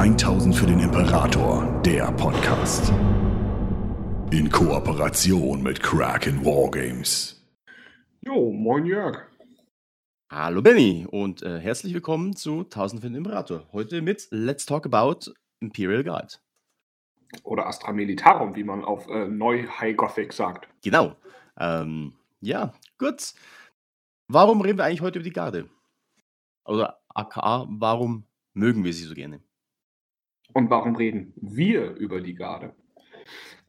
1000 für den Imperator, der Podcast. In Kooperation mit Kraken Wargames. Jo, moin Jörg. Hallo Benny und äh, herzlich willkommen zu 1000 für den Imperator. Heute mit Let's Talk About Imperial Guard. Oder Astra Militarum, wie man auf äh, Neu High Gothic sagt. Genau. Ähm, ja, gut. Warum reden wir eigentlich heute über die Garde? Oder aka, warum mögen wir sie so gerne? Und warum reden wir über die Garde?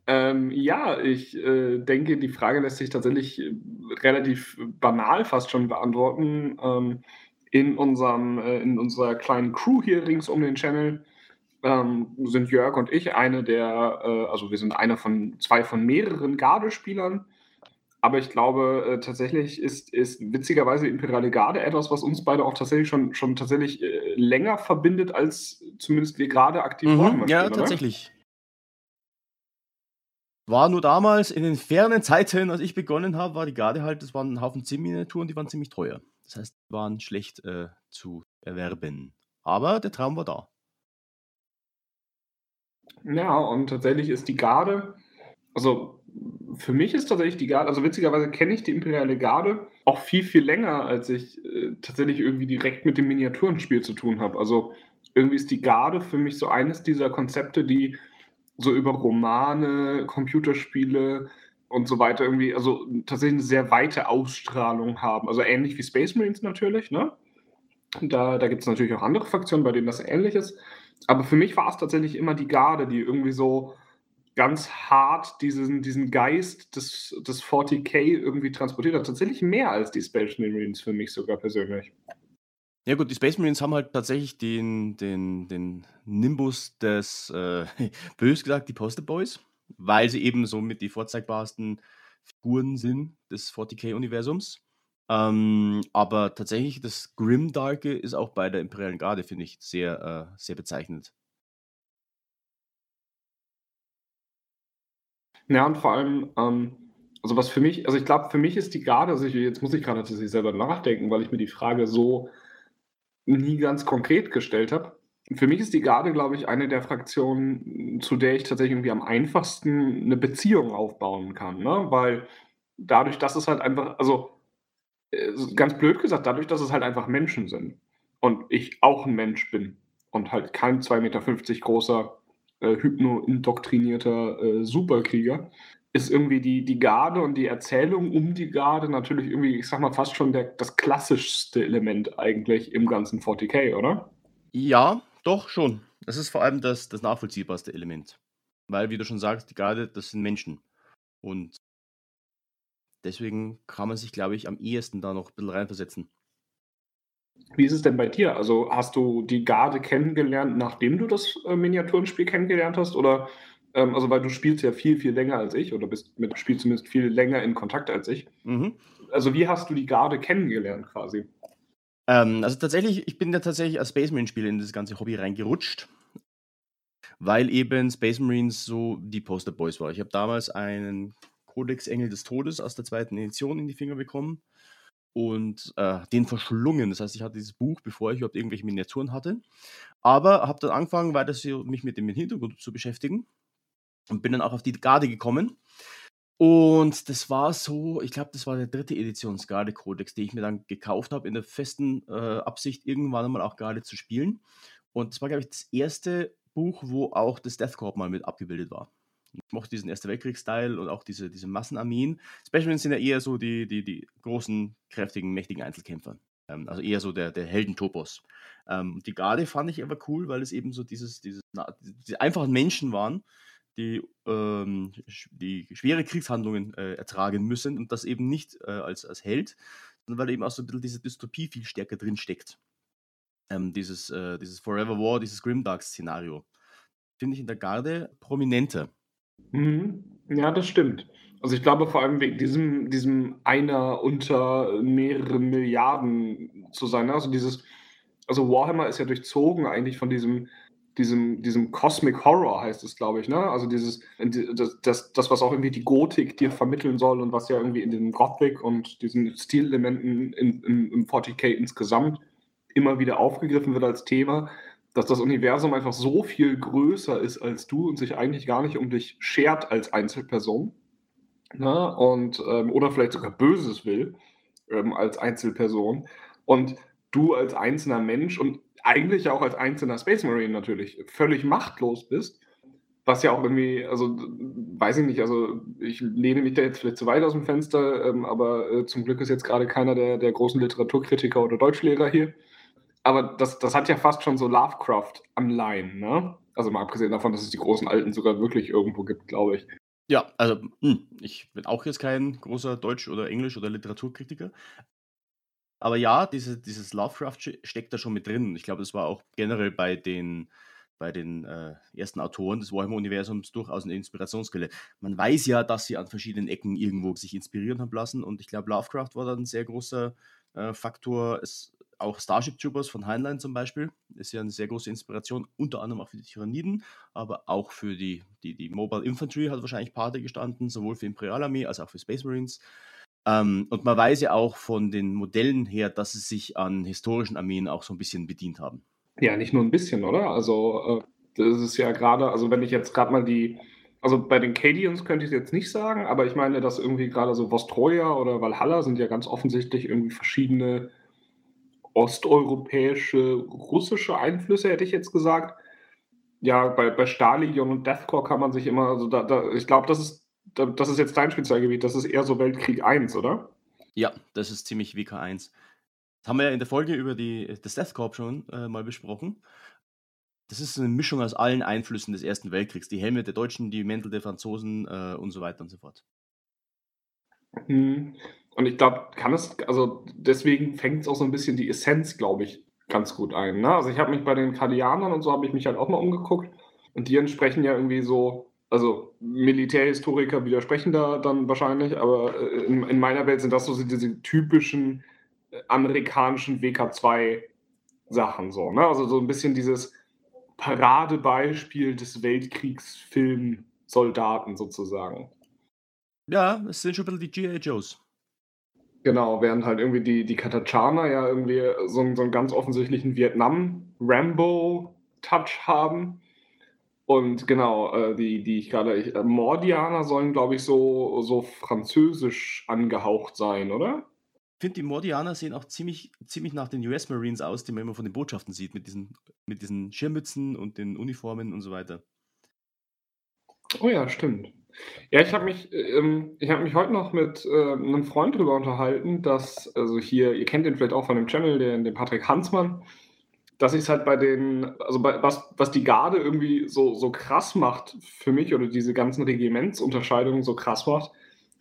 Ähm, ja, ich äh, denke, die Frage lässt sich tatsächlich äh, relativ banal fast schon beantworten. Ähm, in, unserem, äh, in unserer kleinen Crew hier rings um den Channel ähm, sind Jörg und ich eine der, äh, also wir sind einer von zwei von mehreren Gardespielern. Aber ich glaube, äh, tatsächlich ist, ist witzigerweise Imperiale Garde etwas, was uns beide auch tatsächlich schon, schon tatsächlich äh, länger verbindet, als zumindest wir gerade aktiv mhm, Ja, spielen, tatsächlich. War nur damals in den fernen Zeiten, als ich begonnen habe, war die Garde halt, das waren ein Haufen Sim-Miniaturen, die waren ziemlich teuer. Das heißt, die waren schlecht äh, zu erwerben. Aber der Traum war da. Ja, und tatsächlich ist die Garde, also für mich ist tatsächlich die Garde, also witzigerweise kenne ich die Imperiale Garde auch viel, viel länger, als ich äh, tatsächlich irgendwie direkt mit dem Miniaturenspiel zu tun habe. Also irgendwie ist die Garde für mich so eines dieser Konzepte, die so über Romane, Computerspiele und so weiter irgendwie, also tatsächlich eine sehr weite Ausstrahlung haben. Also ähnlich wie Space Marines natürlich, ne? Da, da gibt es natürlich auch andere Fraktionen, bei denen das ähnlich ist. Aber für mich war es tatsächlich immer die Garde, die irgendwie so ganz hart diesen, diesen Geist des, des 40k irgendwie transportiert hat. Tatsächlich mehr als die Space Marines für mich sogar persönlich. Ja gut, die Space Marines haben halt tatsächlich den, den, den Nimbus des, äh, bös gesagt, die Poster Boys, weil sie eben so mit die vorzeigbarsten Figuren sind des 40k-Universums. Ähm, aber tatsächlich das Grimdarke ist auch bei der Imperialen Garde, finde ich, sehr, äh, sehr bezeichnend. Ja, und vor allem, ähm, also was für mich, also ich glaube, für mich ist die Garde, also ich, jetzt muss ich gerade tatsächlich selber nachdenken, weil ich mir die Frage so nie ganz konkret gestellt habe. Für mich ist die Garde, glaube ich, eine der Fraktionen, zu der ich tatsächlich irgendwie am einfachsten eine Beziehung aufbauen kann, ne? Weil dadurch, dass es halt einfach, also äh, ganz blöd gesagt, dadurch, dass es halt einfach Menschen sind und ich auch ein Mensch bin und halt kein 2,50 Meter großer äh, hypno-indoktrinierter äh, Superkrieger, ist irgendwie die, die Garde und die Erzählung um die Garde natürlich irgendwie, ich sag mal, fast schon der, das klassischste Element eigentlich im ganzen 40k, oder? Ja, doch schon. Das ist vor allem das, das nachvollziehbarste Element. Weil, wie du schon sagst, die Garde, das sind Menschen. Und deswegen kann man sich, glaube ich, am ehesten da noch ein bisschen reinversetzen. Wie ist es denn bei dir? Also hast du die Garde kennengelernt, nachdem du das äh, Miniaturenspiel kennengelernt hast? Oder, ähm, also weil du spielst ja viel, viel länger als ich oder bist mit dem Spiel zumindest viel länger in Kontakt als ich. Mhm. Also wie hast du die Garde kennengelernt quasi? Ähm, also tatsächlich, ich bin ja tatsächlich als Space Marine-Spieler in das ganze Hobby reingerutscht, weil eben Space Marines so die Poster Boys war. Ich habe damals einen Codex Engel des Todes aus der zweiten Edition in die Finger bekommen und äh, den verschlungen. Das heißt, ich hatte dieses Buch, bevor ich überhaupt irgendwelche Miniaturen hatte. Aber habe dann angefangen, weiter mich mit dem Hintergrund zu beschäftigen und bin dann auch auf die Garde gekommen. Und das war so, ich glaube, das war der dritte Editions Garde Codex, den ich mir dann gekauft habe, in der festen äh, Absicht, irgendwann einmal auch Garde zu spielen. Und das war, glaube ich, das erste Buch, wo auch das Death Corps mal mit abgebildet war. Ich mochte diesen Erste Weltkrieg-Style und auch diese, diese Massenarmeen. Special sind ja eher so die, die, die großen, kräftigen, mächtigen Einzelkämpfer. Ähm, also eher so der, der Heldentopos. Ähm, die Garde fand ich aber cool, weil es eben so dieses, dieses, na, diese einfachen Menschen waren, die, ähm, die schwere Kriegshandlungen äh, ertragen müssen und das eben nicht äh, als, als Held, sondern weil eben auch so ein bisschen diese Dystopie viel stärker drin steckt. Ähm, dieses, äh, dieses Forever War, dieses Grimdark-Szenario. Finde ich in der Garde prominenter. Mhm. Ja, das stimmt. Also ich glaube vor allem wegen diesem, diesem einer unter mehreren Milliarden zu sein. Ne? Also dieses, also Warhammer ist ja durchzogen eigentlich von diesem, diesem, diesem Cosmic Horror heißt es, glaube ich, ne? Also dieses, das, das, das, was auch irgendwie die Gotik dir vermitteln soll und was ja irgendwie in dem Gothic und diesen Stilelementen in, in, im 40k insgesamt immer wieder aufgegriffen wird als Thema, dass das Universum einfach so viel größer ist als du und sich eigentlich gar nicht um dich schert als Einzelperson. Ne? Und, ähm, oder vielleicht sogar Böses will ähm, als Einzelperson. Und du als einzelner Mensch und eigentlich auch als einzelner Space Marine natürlich völlig machtlos bist. Was ja auch irgendwie, also weiß ich nicht, also ich lehne mich da jetzt vielleicht zu weit aus dem Fenster, ähm, aber äh, zum Glück ist jetzt gerade keiner der, der großen Literaturkritiker oder Deutschlehrer hier. Aber das, das hat ja fast schon so Lovecraft am Line, ne? Also mal abgesehen davon, dass es die großen Alten sogar wirklich irgendwo gibt, glaube ich. Ja, also hm, ich bin auch jetzt kein großer Deutsch- oder Englisch- oder Literaturkritiker. Aber ja, diese, dieses Lovecraft steckt da schon mit drin. Ich glaube, das war auch generell bei den, bei den äh, ersten Autoren des Warhammer-Universums durchaus eine Inspirationsquelle. Man weiß ja, dass sie an verschiedenen Ecken irgendwo sich inspirieren haben lassen und ich glaube, Lovecraft war da ein sehr großer äh, Faktor. Es, auch Starship Troopers von Heinlein zum Beispiel ist ja eine sehr große Inspiration, unter anderem auch für die Tyranniden, aber auch für die, die, die Mobile Infantry hat wahrscheinlich Pate gestanden, sowohl für Imperialarmee als auch für Space Marines. Ähm, und man weiß ja auch von den Modellen her, dass sie sich an historischen Armeen auch so ein bisschen bedient haben. Ja, nicht nur ein bisschen, oder? Also, äh, das ist ja gerade, also wenn ich jetzt gerade mal die, also bei den Cadians könnte ich es jetzt nicht sagen, aber ich meine, dass irgendwie gerade so Vostroja oder Valhalla sind ja ganz offensichtlich irgendwie verschiedene osteuropäische, russische Einflüsse, hätte ich jetzt gesagt. Ja, bei, bei Stahlegion und Deathcore kann man sich immer, also da, da ich glaube, das ist, da, das ist jetzt dein Spezialgebiet, das ist eher so Weltkrieg 1, oder? Ja, das ist ziemlich WK1. Das haben wir ja in der Folge über die, das Death Corp schon äh, mal besprochen. Das ist eine Mischung aus allen Einflüssen des Ersten Weltkriegs. Die Helme der Deutschen, die Mäntel der Franzosen äh, und so weiter und so fort. Hm. Und ich glaube, kann es, also deswegen fängt es auch so ein bisschen die Essenz, glaube ich, ganz gut ein. Ne? Also ich habe mich bei den Kardianern und so habe ich mich halt auch mal umgeguckt und die entsprechen ja irgendwie so, also Militärhistoriker widersprechen da dann wahrscheinlich, aber äh, in, in meiner Welt sind das so diese typischen äh, amerikanischen WK2-Sachen so. Ne? Also so ein bisschen dieses Paradebeispiel des Weltkriegsfilm-Soldaten sozusagen. Ja, es sind schon ein bisschen die G.I. Joes. Genau, während halt irgendwie die, die Katachaner ja irgendwie so, einen, so einen ganz offensichtlichen Vietnam-Rambo-Touch haben. Und genau, äh, die, die ich gerade, äh, Mordianer sollen, glaube ich, so, so französisch angehaucht sein, oder? Ich finde, die Mordianer sehen auch ziemlich, ziemlich nach den US Marines aus, die man immer von den Botschaften sieht, mit diesen, mit diesen Schirmmützen und den Uniformen und so weiter. Oh ja, stimmt. Ja, ich habe mich, ähm, ich habe mich heute noch mit äh, einem Freund darüber unterhalten, dass, also hier, ihr kennt den vielleicht auch von dem Channel, den, den Patrick Hansmann, dass ich es halt bei den, also bei, was, was die Garde irgendwie so, so krass macht für mich oder diese ganzen Regimentsunterscheidungen so krass macht,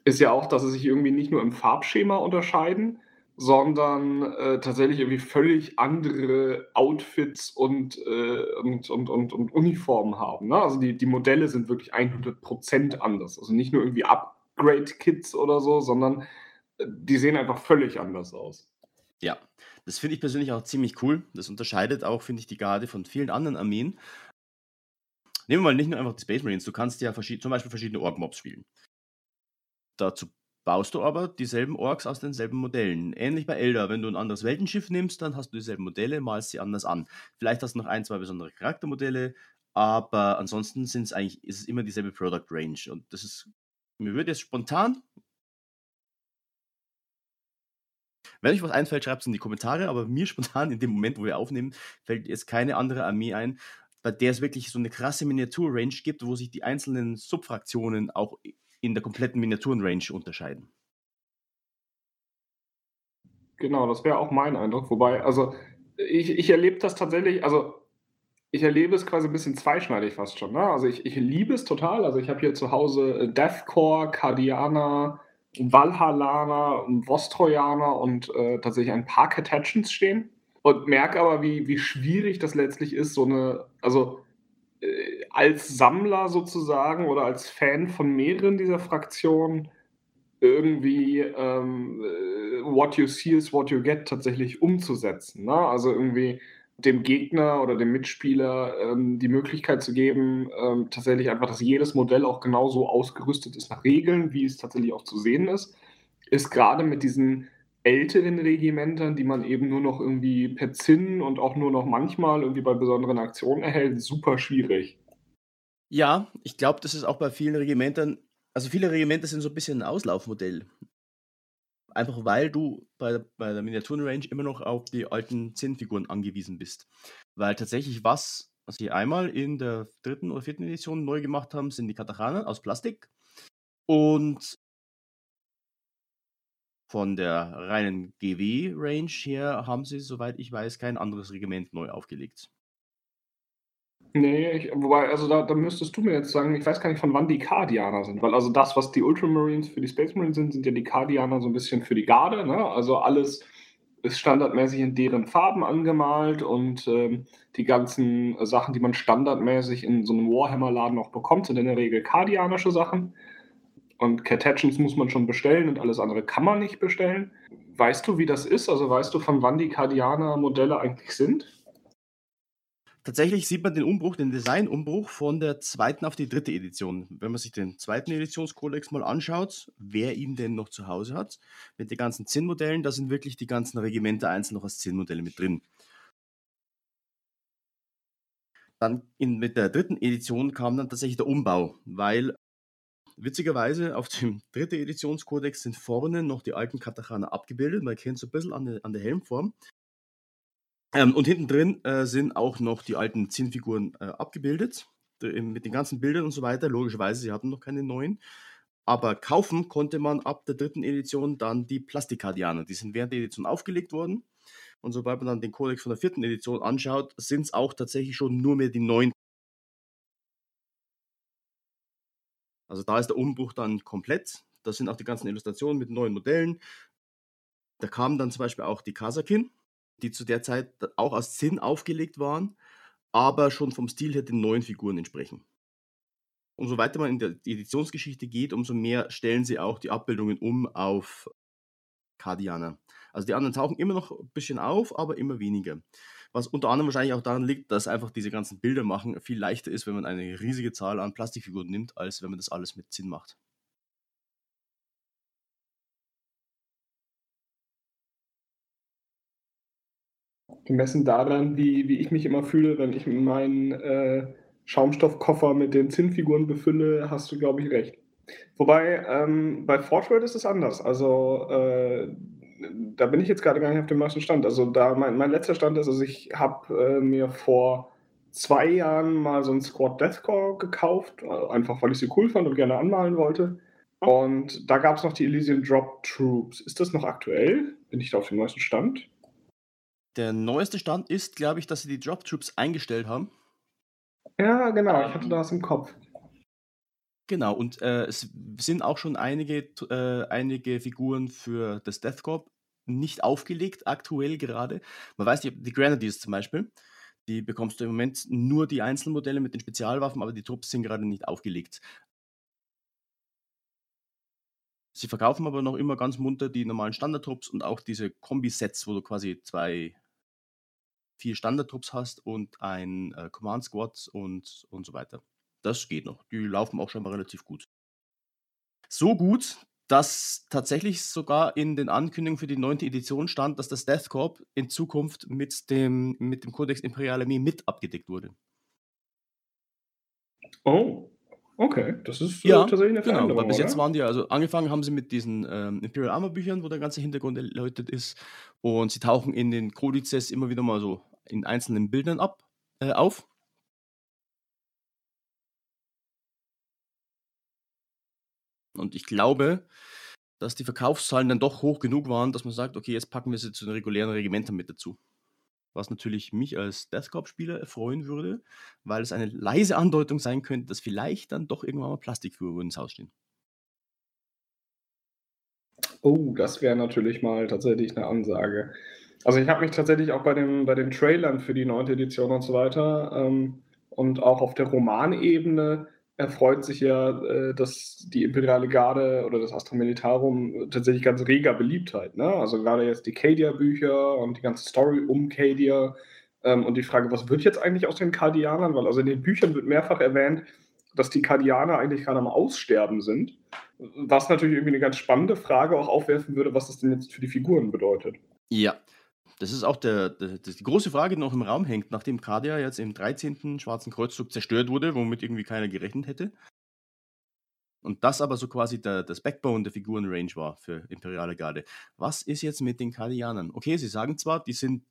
ist ja auch, dass sie sich irgendwie nicht nur im Farbschema unterscheiden, sondern äh, tatsächlich irgendwie völlig andere Outfits und, äh, und, und, und, und, Uniformen haben. Ne? Also die, die Modelle sind wirklich 100% anders. Also nicht nur irgendwie Upgrade-Kits oder so, sondern äh, die sehen einfach völlig anders aus. Ja, das finde ich persönlich auch ziemlich cool. Das unterscheidet auch, finde ich, die Garde von vielen anderen Armeen. Nehmen wir mal nicht nur einfach die Space Marines, du kannst ja zum Beispiel verschiedene Org-Mobs spielen. Dazu baust du aber dieselben Orks aus denselben Modellen. Ähnlich bei Elder, wenn du ein anderes Weltenschiff nimmst, dann hast du dieselben Modelle, malst sie anders an. Vielleicht hast du noch ein, zwei besondere Charaktermodelle, aber ansonsten sind eigentlich, ist es immer dieselbe Product Range. Und das ist, mir würde jetzt spontan, wenn euch was einfällt, schreibt es in die Kommentare, aber mir spontan in dem Moment, wo wir aufnehmen, fällt jetzt keine andere Armee ein, bei der es wirklich so eine krasse Miniatur-Range gibt, wo sich die einzelnen Subfraktionen auch in der kompletten Miniaturenrange unterscheiden. Genau, das wäre auch mein Eindruck. Wobei, also ich, ich erlebe das tatsächlich, also ich erlebe es quasi ein bisschen zweischneidig fast schon. Ne? Also ich, ich liebe es total. Also ich habe hier zu Hause äh, Deathcore, Cardiana, Valhallana, Vostrojaner und äh, tatsächlich ein paar Catachens stehen. Und merke aber, wie, wie schwierig das letztlich ist, so eine, also als Sammler sozusagen oder als Fan von mehreren dieser Fraktionen irgendwie ähm, äh, what you see is what you get tatsächlich umzusetzen. Ne? Also irgendwie dem Gegner oder dem Mitspieler ähm, die Möglichkeit zu geben, ähm, tatsächlich einfach, dass jedes Modell auch genauso ausgerüstet ist nach Regeln, wie es tatsächlich auch zu sehen ist, ist gerade mit diesen älteren Regimentern, die man eben nur noch irgendwie per Zinn und auch nur noch manchmal irgendwie bei besonderen Aktionen erhält, super schwierig. Ja, ich glaube, das ist auch bei vielen Regimentern also viele Regimenter sind so ein bisschen ein Auslaufmodell. Einfach weil du bei bei der Miniaturenrange immer noch auf die alten Zinnfiguren angewiesen bist. Weil tatsächlich, was sie einmal in der dritten oder vierten Edition neu gemacht haben, sind die Katachana aus Plastik. Und von der reinen GW-Range her haben sie, soweit ich weiß, kein anderes Regiment neu aufgelegt. Nee, ich, wobei, also da, da müsstest du mir jetzt sagen, ich weiß gar nicht, von wann die Kardianer sind, weil also das, was die Ultramarines für die Space Marines sind, sind ja die Kardianer so ein bisschen für die Garde, ne? Also alles ist standardmäßig in deren Farben angemalt und ähm, die ganzen Sachen, die man standardmäßig in so einem Warhammer-Laden auch bekommt, sind in der Regel kardianische Sachen. Und Cartagins muss man schon bestellen und alles andere kann man nicht bestellen. Weißt du, wie das ist? Also weißt du, von wann die Kardianer-Modelle eigentlich sind? Tatsächlich sieht man den Umbruch, den Designumbruch von der zweiten auf die dritte Edition. Wenn man sich den zweiten Editionskodex mal anschaut, wer ihn denn noch zu Hause hat, mit den ganzen Zinnmodellen, da sind wirklich die ganzen Regimenter einzeln noch als Zinnmodelle mit drin. Dann in, mit der dritten Edition kam dann tatsächlich der Umbau, weil witzigerweise auf dem dritten Editionskodex sind vorne noch die alten Katachana abgebildet. Man erkennt so ein bisschen an der, an der Helmform. Ähm, und hinten drin äh, sind auch noch die alten Zinnfiguren äh, abgebildet, mit den ganzen Bildern und so weiter. Logischerweise, sie hatten noch keine neuen. Aber kaufen konnte man ab der dritten Edition dann die Plastikkardianer. Die sind während der Edition aufgelegt worden. Und sobald man dann den Codex von der vierten Edition anschaut, sind es auch tatsächlich schon nur mehr die neuen. Also da ist der Umbruch dann komplett. Da sind auch die ganzen Illustrationen mit neuen Modellen. Da kamen dann zum Beispiel auch die Kasakin, die zu der Zeit auch aus Zinn aufgelegt waren, aber schon vom Stil her den neuen Figuren entsprechen. Umso weiter man in der Editionsgeschichte geht, umso mehr stellen sie auch die Abbildungen um auf Kardianer. Also die anderen tauchen immer noch ein bisschen auf, aber immer weniger. Was unter anderem wahrscheinlich auch daran liegt, dass einfach diese ganzen Bilder machen viel leichter ist, wenn man eine riesige Zahl an Plastikfiguren nimmt, als wenn man das alles mit Zinn macht. Gemessen daran, wie, wie ich mich immer fühle, wenn ich meinen äh, Schaumstoffkoffer mit den Zinnfiguren befülle, hast du, glaube ich, recht. Wobei, ähm, bei Fortworld ist es anders. Also, äh, da bin ich jetzt gerade gar nicht auf dem neuesten Stand. Also, da mein, mein letzter Stand ist, also ich habe äh, mir vor zwei Jahren mal so ein Squad Deathcore gekauft, äh, einfach weil ich sie cool fand und gerne anmalen wollte. Und da gab es noch die Elysian Drop Troops. Ist das noch aktuell? Bin ich da auf dem neuesten Stand? Der neueste Stand ist, glaube ich, dass sie die Drop Troops eingestellt haben. Ja, genau, ich hatte das im Kopf. Genau, und äh, es sind auch schon einige, äh, einige Figuren für das Death Corp nicht aufgelegt, aktuell gerade. Man weiß nicht, die Grenadiers zum Beispiel, die bekommst du im Moment nur die Einzelmodelle mit den Spezialwaffen, aber die Trupps sind gerade nicht aufgelegt. Sie verkaufen aber noch immer ganz munter die normalen Standardtrupps und auch diese Kombi-Sets, wo du quasi zwei, vier Standardtrupps hast und ein äh, Command Squad und, und so weiter. Das geht noch. Die laufen auch schon mal relativ gut. So gut, dass tatsächlich sogar in den Ankündigungen für die neunte Edition stand, dass das Death Corp in Zukunft mit dem, mit dem Codex Imperial Armee mit abgedeckt wurde. Oh, Okay, das ist äh, ja, tatsächlich eine Veränderung. Genau, weil bis jetzt waren die, also angefangen haben sie mit diesen ähm, Imperial Armor Büchern, wo der ganze Hintergrund erläutert ist. Und sie tauchen in den Kodizes immer wieder mal so in einzelnen Bildern ab, äh, auf. Und ich glaube, dass die Verkaufszahlen dann doch hoch genug waren, dass man sagt, okay, jetzt packen wir sie zu den regulären Regimentern mit dazu was natürlich mich als Death Corp-Spieler erfreuen würde, weil es eine leise Andeutung sein könnte, dass vielleicht dann doch irgendwann mal Plastikfiguren ins Haus stehen. Oh, das wäre natürlich mal tatsächlich eine Ansage. Also ich habe mich tatsächlich auch bei, dem, bei den Trailern für die neunte Edition und so weiter ähm, und auch auf der Romanebene erfreut sich ja, äh, dass die Imperiale Garde oder das Astra Militarum tatsächlich ganz reger Beliebtheit. Ne? Also gerade jetzt die Cadia-Bücher und die ganze Story um Cadia ähm, und die Frage, was wird jetzt eigentlich aus den Kardianern? Weil also in den Büchern wird mehrfach erwähnt, dass die Kardianer eigentlich gerade am Aussterben sind. Was natürlich irgendwie eine ganz spannende Frage auch aufwerfen würde, was das denn jetzt für die Figuren bedeutet. Ja, das ist auch der, der, die große Frage, die noch im Raum hängt, nachdem Cardia jetzt im 13. Schwarzen Kreuzzug zerstört wurde, womit irgendwie keiner gerechnet hätte. Und das aber so quasi der, das Backbone der Figurenrange war für Imperiale Garde. Was ist jetzt mit den Kardianern? Okay, sie sagen zwar, die sind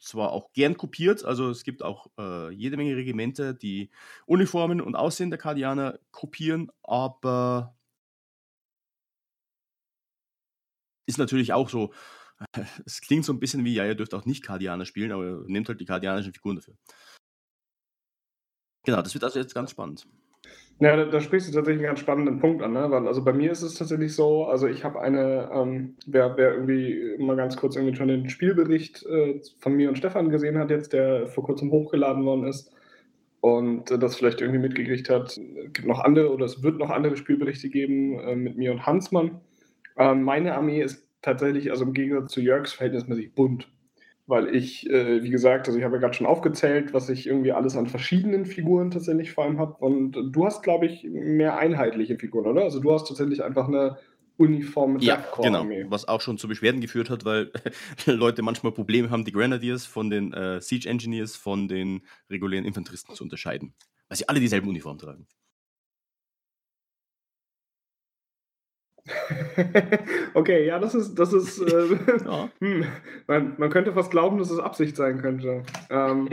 zwar auch gern kopiert, also es gibt auch äh, jede Menge Regimente, die Uniformen und Aussehen der Kardianer kopieren, aber ist natürlich auch so, es klingt so ein bisschen wie, ja, ihr dürft auch nicht Kardianer spielen, aber nehmt halt die kardianischen Figuren dafür. Genau, das wird also jetzt ganz spannend. Ja, da, da, sprichst du tatsächlich einen ganz spannenden Punkt an, ne? Weil, also bei mir ist es tatsächlich so, also ich habe eine, ähm, wer, wer irgendwie mal ganz kurz irgendwie schon den Spielbericht äh, von mir und Stefan gesehen hat jetzt, der vor kurzem hochgeladen worden ist und äh, das vielleicht irgendwie mitgekriegt hat, gibt noch andere oder es wird noch andere Spielberichte geben äh, mit mir und Hansmann. Ähm, meine Armee ist tatsächlich, also im Gegensatz zu Jörgs, verhältnismäßig bunt weil ich, äh, wie gesagt, also ich habe ja gerade schon aufgezählt, was ich irgendwie alles an verschiedenen Figuren tatsächlich vor allem habe. Und du hast, glaube ich, mehr einheitliche Figuren, oder? Also du hast tatsächlich einfach eine uniforme ja, genau, was auch schon zu Beschwerden geführt hat, weil Leute manchmal Probleme haben, die Grenadiers von den äh, Siege Engineers von den regulären Infanteristen zu unterscheiden, weil sie alle dieselben Uniformen tragen. Okay, ja, das ist, das ist, äh, Ja. hm, man, man könnte fast glauben, dass es Absicht sein könnte. Ähm,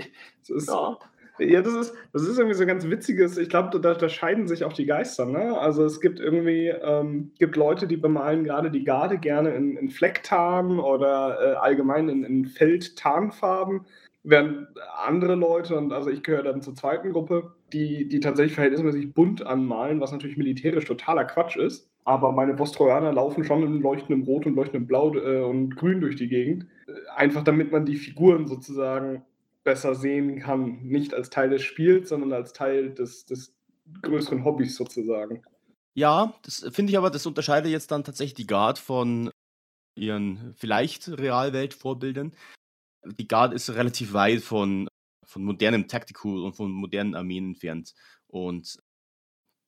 ist, Ja. ja, das ist, das ist irgendwie so ein ganz witziges, ich glaube, da, da scheiden sich auch die Geister, ne? Also es gibt irgendwie, ähm, gibt Leute, die bemalen gerade die Garde gerne in, in Flecktarn oder äh, allgemein in, in Feldtarnfarben, während andere Leute, und also ich gehöre dann zur zweiten Gruppe, die, die tatsächlich verhältnismäßig bunt anmalen, was natürlich militärisch totaler Quatsch ist. Aber meine Vostrojaner laufen schon in leuchtendem Rot und leuchtendem Blau äh, und Grün durch die Gegend. Äh, einfach damit man die Figuren sozusagen besser sehen kann. Nicht als Teil des Spiels, sondern als Teil des, des größeren Hobbys sozusagen. Ja, das finde ich aber, das unterscheidet jetzt dann tatsächlich die Guard von ihren vielleicht Realwelt-Vorbildern. Die Guard ist relativ weit von, von modernem Tactical und von modernen Armeen entfernt. Und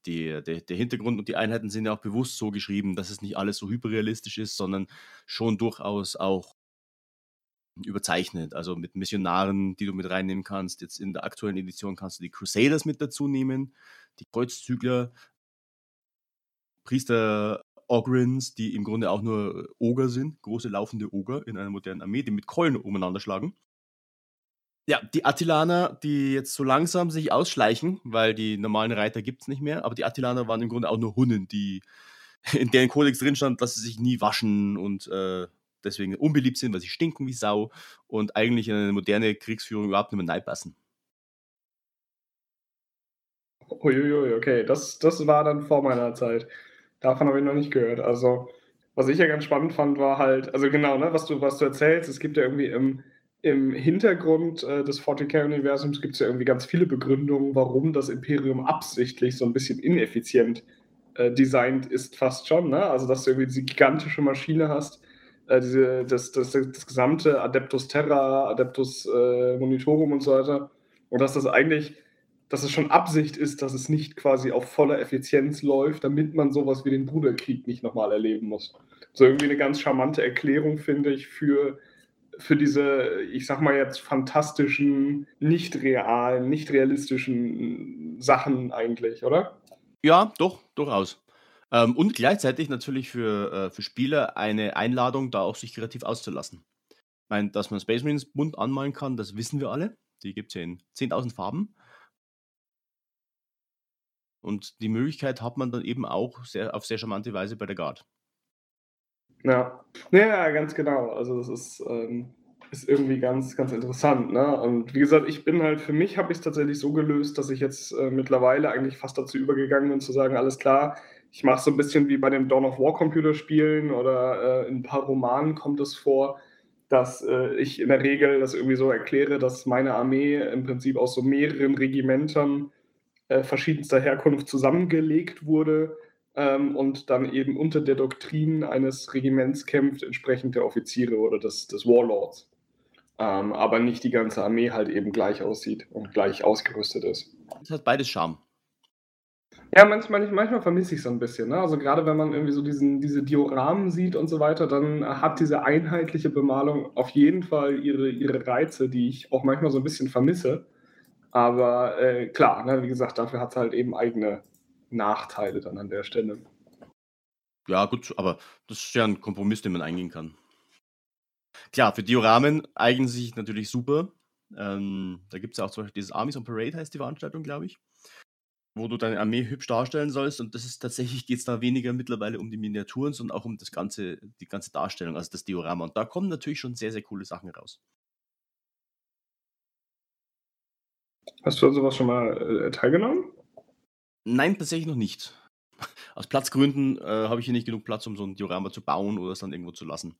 die, der, der Hintergrund und die Einheiten sind ja auch bewusst so geschrieben, dass es nicht alles so hyperrealistisch ist, sondern schon durchaus auch überzeichnet. Also mit Missionaren, die du mit reinnehmen kannst. Jetzt in der aktuellen Edition kannst du die Crusaders mit dazu nehmen, die Kreuzzügler, Priester Ogrins, die im Grunde auch nur Oger sind, große laufende Oger in einer modernen Armee, die mit Keulen umeinander schlagen. Ja, die Attilaner, die jetzt so langsam sich ausschleichen, weil die normalen Reiter gibt es nicht mehr, aber die Attilaner waren im Grunde auch nur Hunnen, die in deren Kodex drin stand, dass sie sich nie waschen und äh, deswegen unbeliebt sind, weil sie stinken wie Sau und eigentlich in eine moderne Kriegsführung überhaupt nicht mehr passen. Uiuiui, okay, das, das war dann vor meiner Zeit. Davon habe ich noch nicht gehört. Also, was ich ja ganz spannend fand, war halt, also genau, ne, was du, was du erzählst, es gibt ja irgendwie im im Hintergrund äh, des 40k-Universums gibt es ja irgendwie ganz viele Begründungen, warum das Imperium absichtlich so ein bisschen ineffizient äh, designt ist, fast schon. Ne? Also, dass du irgendwie diese gigantische Maschine hast, äh, diese, das, das, das, gesamte Adeptus Terra, Adeptus äh, Monitorum und so weiter. Und dass das eigentlich, dass es schon Absicht ist, dass es nicht quasi auf voller Effizienz läuft, damit man sowas wie den Bruderkrieg nicht nochmal erleben muss. So irgendwie eine ganz charmante Erklärung, finde ich, für für diese, ich sag mal jetzt, fantastischen, nicht realen, nicht realistischen Sachen eigentlich, oder? Ja, doch, durchaus. Ähm, und gleichzeitig natürlich für, äh, für Spieler eine Einladung, da auch sich kreativ auszulassen. Ich meine, dass man Space Marines bunt anmalen kann, das wissen wir alle. Die gibt es ja in 10.000 Farben. Und die Möglichkeit hat man dann eben auch sehr, auf sehr charmante Weise bei der Guard. Ja. Ja, ganz genau. Also das ist, ähm, ist irgendwie ganz, ganz interessant. Ne? Und wie gesagt, ich bin halt, für mich habe ich es tatsächlich so gelöst, dass ich jetzt äh, mittlerweile eigentlich fast dazu übergegangen bin, zu sagen, alles klar, ich mache so ein bisschen wie bei den Dawn of War Computerspielen oder äh, in ein paar Romanen kommt es vor, dass äh, ich in der Regel das irgendwie so erkläre, dass meine Armee im Prinzip aus so mehreren Regimentern äh, verschiedenster Herkunft zusammengelegt wurde ähm, und dann eben unter der Doktrin eines Regiments kämpft, entsprechend der Offiziere oder des, des Warlords. Ähm, aber nicht die ganze Armee halt eben gleich aussieht und gleich ausgerüstet ist. Es hat beides Charme. Ja, manchmal, manchmal vermisse ich so ein bisschen. Ne? Also gerade wenn man irgendwie so diesen, diese Dioramen sieht und so weiter, dann hat diese einheitliche Bemalung auf jeden Fall ihre, ihre Reize, die ich auch manchmal so ein bisschen vermisse. Aber äh, klar, ne, wie gesagt, dafür hat es halt eben eigene Nachteile dann an der Stelle. Ja, gut, aber das ist ja ein Kompromiss, den man eingehen kann. Klar, für Dioramen eignen sie sich natürlich super. Ähm, da gibt es ja auch zum Beispiel dieses Armies on Parade, heißt die Veranstaltung, glaube ich wo du deine Armee hübsch darstellen sollst. Und das ist tatsächlich, geht es da weniger mittlerweile um die Miniaturen, sondern auch um das ganze, die ganze Darstellung, also das Diorama. Und da kommen natürlich schon sehr, sehr coole Sachen raus. Hast du an sowas schon mal äh, teilgenommen? Nein, tatsächlich noch nicht. Aus Platzgründen äh, habe ich hier nicht genug Platz, um so ein Diorama zu bauen oder es dann irgendwo zu lassen.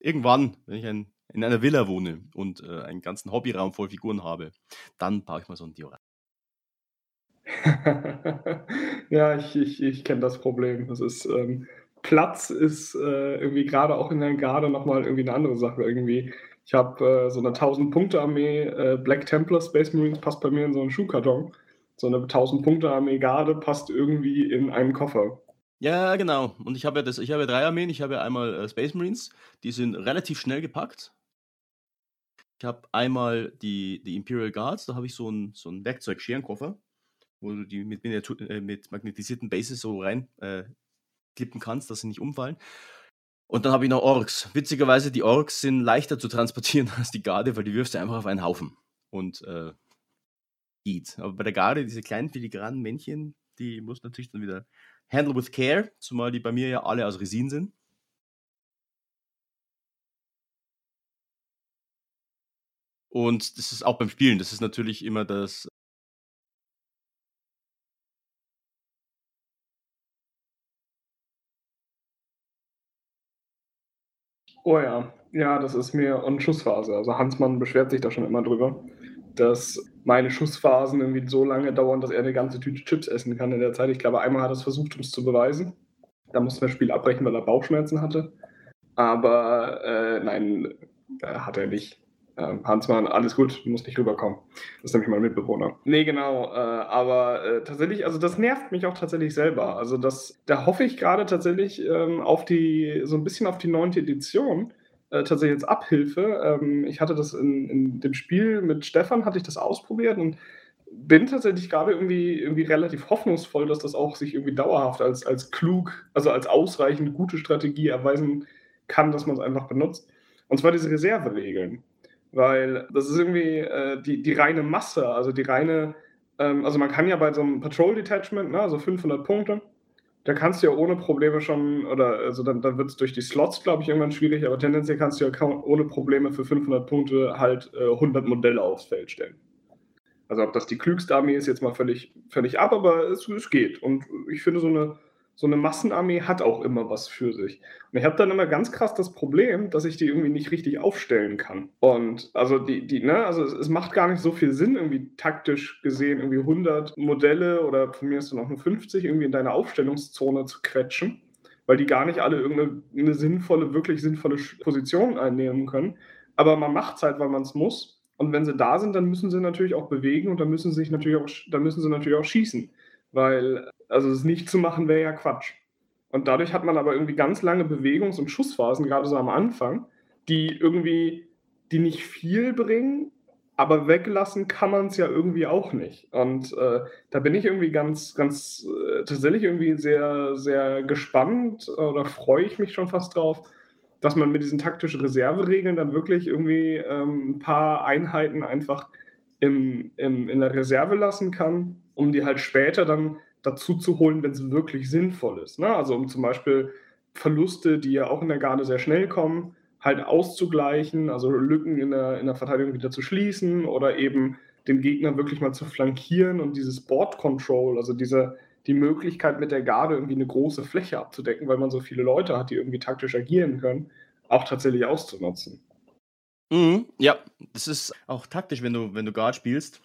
Irgendwann, wenn ich ein, in einer Villa wohne und äh, einen ganzen Hobbyraum voll Figuren habe, dann baue ich mal so ein Diorama. Ja, ich ich ich kenne das Problem. Das ist, ähm Platz ist, äh, irgendwie gerade auch in der Garde noch mal irgendwie eine andere Sache irgendwie. Ich habe, äh, so eine 1000-Punkte-Armee, äh, Black Templar Space Marines passt bei mir in so einen Schuhkarton. So eine 1000-Punkte-Armee Garde passt irgendwie in einen Koffer. Ja, genau. Und ich habe ja das ich habe ja 3 Armeen. Ich habe ja einmal, äh, Space Marines, die sind relativ schnell gepackt. Ich habe einmal die die Imperial Guards, da habe ich so einen so 'n Werkzeug-Scherenkoffer wo du die mit, äh, mit magnetisierten Bases so rein äh, klippen kannst, dass sie nicht umfallen. Und dann habe ich noch Orks. Witzigerweise, die Orks sind leichter zu transportieren als die Garde, weil die wirfst du einfach auf einen Haufen. Und äh, geht. Aber bei der Garde, diese kleinen filigranen Männchen, die muss natürlich dann wieder handle with care, zumal die bei mir ja alle aus Resin sind. Und das ist auch beim Spielen, das ist natürlich immer das Oh ja, ja, das ist mir und Schussphase. Also Hansmann beschwert sich da schon immer drüber, dass meine Schussphasen irgendwie so lange dauern, dass er eine ganze Tüte Chips essen kann in der Zeit. Ich glaube, einmal hat er es versucht, um es zu beweisen. Da musste er das Spiel abbrechen, weil er Bauchschmerzen hatte. Aber äh, nein, äh, hat er nicht. Ähm, Hansmann, alles gut, du musst nicht rüberkommen. Das ist nämlich mein Mitbewohner. Nee, genau, äh, aber äh, tatsächlich, also das nervt mich auch tatsächlich selber. Also das, da hoffe ich gerade tatsächlich ähm, auf die, so ein bisschen auf die neunte Edition, äh, tatsächlich als Abhilfe. Ähm, ich hatte das in, in dem Spiel mit Stefan, hatte ich das ausprobiert und bin tatsächlich gerade irgendwie, irgendwie relativ hoffnungsvoll, dass das auch sich irgendwie dauerhaft als, als klug, also als ausreichend gute Strategie erweisen kann, dass man es einfach benutzt. Und zwar diese Reserveregeln. Weil das ist irgendwie äh, die, die reine Masse, also die reine, ähm, also man kann ja bei so einem Patrol Detachment, ne, also 500 Punkte, da kannst du ja ohne Probleme schon, oder also dann, dann wird es durch die Slots, glaube ich, irgendwann schwierig, aber tendenziell kannst du ja ohne Probleme für 500 Punkte halt äh, 100 Modelle aufs Feld stellen. Also ob das die klügste Armee ist, jetzt mal völlig, völlig ab, aber es, es geht. Und ich finde so eine so eine Massenarmee hat auch immer was für sich. Und ich habe dann immer ganz krass das Problem, dass ich die irgendwie nicht richtig aufstellen kann. Und also die, die, ne, also es, es macht gar nicht so viel Sinn, irgendwie taktisch gesehen, irgendwie 100 Modelle oder von mir ist dann auch nur 50 irgendwie in deine Aufstellungszone zu quetschen, weil die gar nicht alle irgendeine sinnvolle, wirklich sinnvolle Position einnehmen können. Aber man macht es halt, weil man es muss. Und wenn sie da sind, dann müssen sie natürlich auch bewegen und dann müssen sie sich natürlich auch, dann müssen sie natürlich auch schießen. Weil also es nicht zu machen wäre ja Quatsch. Und dadurch hat man aber irgendwie ganz lange Bewegungs- und Schussphasen, gerade so am Anfang, die irgendwie, die nicht viel bringen, aber weglassen kann man es ja irgendwie auch nicht. Und äh, da bin ich irgendwie ganz, ganz äh, tatsächlich irgendwie sehr, sehr gespannt oder freue ich mich schon fast drauf, dass man mit diesen taktischen Reserveregeln dann wirklich irgendwie ähm, ein paar Einheiten einfach im, im, in der Reserve lassen kann, um die halt später dann dazu zu holen, wenn es wirklich sinnvoll ist. Ne? Also um zum Beispiel Verluste, die ja auch in der Garde sehr schnell kommen, halt auszugleichen, also Lücken in der, in der Verteidigung wieder zu schließen oder eben den Gegner wirklich mal zu flankieren und dieses Board Control, also diese, die Möglichkeit mit der Garde irgendwie eine große Fläche abzudecken, weil man so viele Leute hat, die irgendwie taktisch agieren können, auch tatsächlich auszunutzen. Mhm, ja, das ist auch taktisch, wenn du, wenn du Guard spielst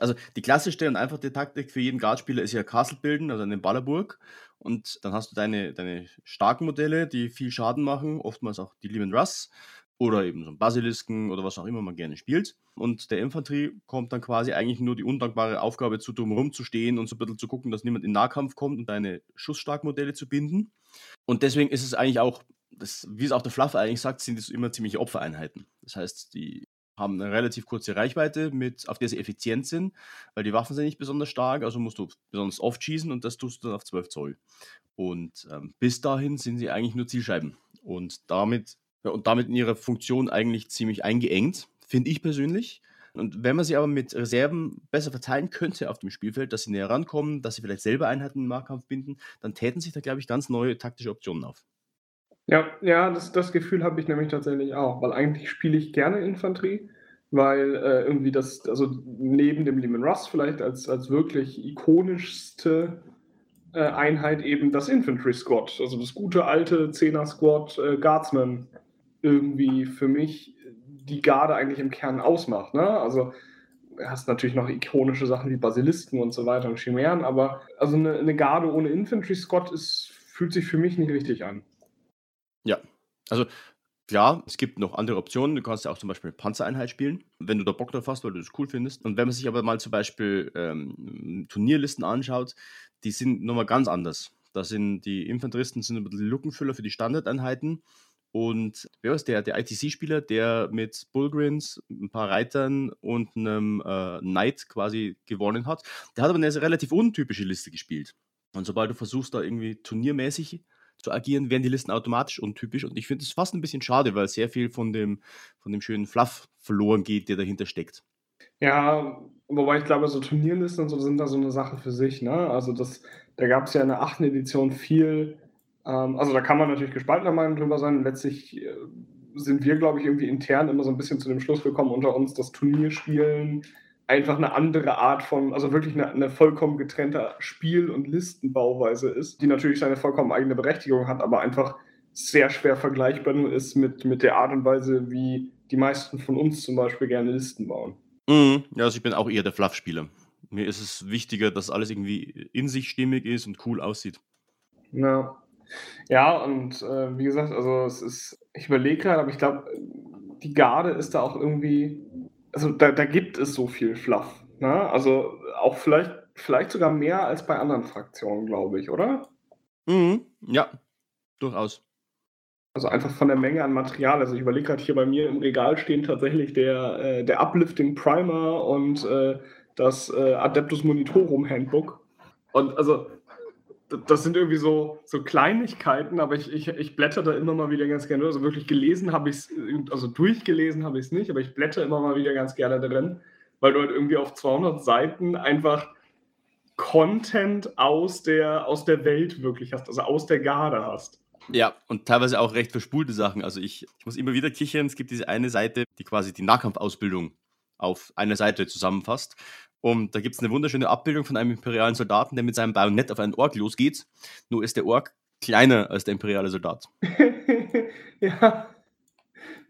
also die klassischste und einfache Taktik für jeden Guardspieler ist ja Castle bilden, also eine Ballerburg. Und dann hast du deine, deine starken Modelle, die viel Schaden machen, oftmals auch die Lehman Russ. oder eben so ein Basilisken oder was auch immer man gerne spielt. Und der Infanterie kommt dann quasi eigentlich nur die undankbare Aufgabe zu, drumherum zu stehen und so ein bisschen zu gucken, dass niemand in Nahkampf kommt und deine Schussstarkmodelle zu binden. Und deswegen ist es eigentlich auch, das, wie es auch der Fluff eigentlich sagt, sind es immer ziemliche Opfereinheiten. Das heißt, die haben eine relativ kurze Reichweite, mit, auf der sie effizient sind, weil die Waffen sind nicht besonders stark, also musst du besonders oft schießen und das tust du dann auf 12 Zoll. Und ähm, bis dahin sind sie eigentlich nur Zielscheiben. Und damit ja, und damit in ihrer Funktion eigentlich ziemlich eingeengt, finde ich persönlich. Und wenn man sie aber mit Reserven besser verteilen könnte auf dem Spielfeld, dass sie näher rankommen, dass sie vielleicht selber Einheiten im Nahkampf binden, dann täten sich da, glaube ich, ganz neue taktische Optionen auf. Ja, ja, das, das Gefühl habe ich nämlich tatsächlich auch, weil eigentlich spiele ich gerne Infanterie, weil äh, irgendwie das, also neben dem Lehman Russ vielleicht als, als wirklich ikonischste äh, Einheit eben das Infantry Squad, also das gute alte 10er Squad äh, Guardsman irgendwie für mich die Garde eigentlich im Kern ausmacht. Ne? Also hast natürlich noch ikonische Sachen wie Basilisken und so weiter und Chimären, aber also eine, eine Garde ohne Infantry Scott ist, fühlt sich für mich nicht richtig an. Ja, also Klar, es gibt noch andere Optionen. Du kannst ja auch zum Beispiel eine Panzereinheit spielen, wenn du da Bock drauf hast, weil du das cool findest. Und wenn man sich aber mal zum Beispiel ähm, Turnierlisten anschaut, die sind nochmal ganz anders. Da sind die Infanteristen sind ein bisschen Lückenfüller für die Standardeinheiten und wer ist der? Der ITC-Spieler, der mit Bullgrins, ein paar Reitern und einem äh, Knight quasi gewonnen hat. Der hat aber eine relativ untypische Liste gespielt. Und sobald du versuchst, da irgendwie turniermäßig zu agieren, werden die Listen automatisch untypisch. Und ich finde es fast ein bisschen schade, weil sehr viel von dem, von dem schönen Fluff verloren geht, der dahinter steckt. Ja, wobei ich glaube, so Turnierlisten und so sind da so eine Sache für sich. Ne? Also das, da gab es ja in der achten Edition viel ähm, also da kann man natürlich gespaltener Meinung drüber sein. Letztlich äh, sind wir, glaube ich, irgendwie intern immer so ein bisschen zu dem Schluss gekommen unter uns, dass Turnierspielen einfach eine andere Art von, also wirklich eine, eine vollkommen getrennte Spiel- und Listenbauweise ist, die natürlich seine vollkommen eigene Berechtigung hat, aber einfach sehr schwer vergleichbar ist mit, mit der Art und Weise, wie die meisten von uns zum Beispiel gerne Listen bauen. Mhm. Ja, also ich bin auch eher der Fluff-Spieler. Mir ist es wichtiger, dass alles irgendwie in sich stimmig ist und cool aussieht. Ja. Ja, und äh, wie gesagt, also es ist, ich überlege gerade, aber ich glaube, die Garde ist da auch irgendwie, also da, da gibt es so viel Fluff. Ne? Also auch vielleicht, vielleicht sogar mehr als bei anderen Fraktionen, glaube ich, oder? Mhm, ja, durchaus. Also einfach von der Menge an Material. Also ich überlege gerade, hier bei mir im Regal stehen tatsächlich der, äh, der Uplifting Primer und äh, das äh, Adeptus Monitorum Handbook. Und also das sind irgendwie so, so Kleinigkeiten, aber ich, ich, ich blätter da immer mal wieder ganz gerne. Also wirklich gelesen habe ich es, also durchgelesen habe ich es nicht, aber ich blätter immer mal wieder ganz gerne drin, weil du halt irgendwie auf 200 Seiten einfach Content aus der, aus der Welt wirklich hast, also aus der Garde hast. Ja, und teilweise auch recht verspulte Sachen. Also ich, ich muss immer wieder kichern, es gibt diese eine Seite, die quasi die Nahkampfausbildung auf einer Seite zusammenfasst. Und da gibt es eine wunderschöne Abbildung von einem imperialen Soldaten, der mit seinem Bajonett auf einen Ork losgeht. Nur ist der Ork kleiner als der imperiale Soldat. ja,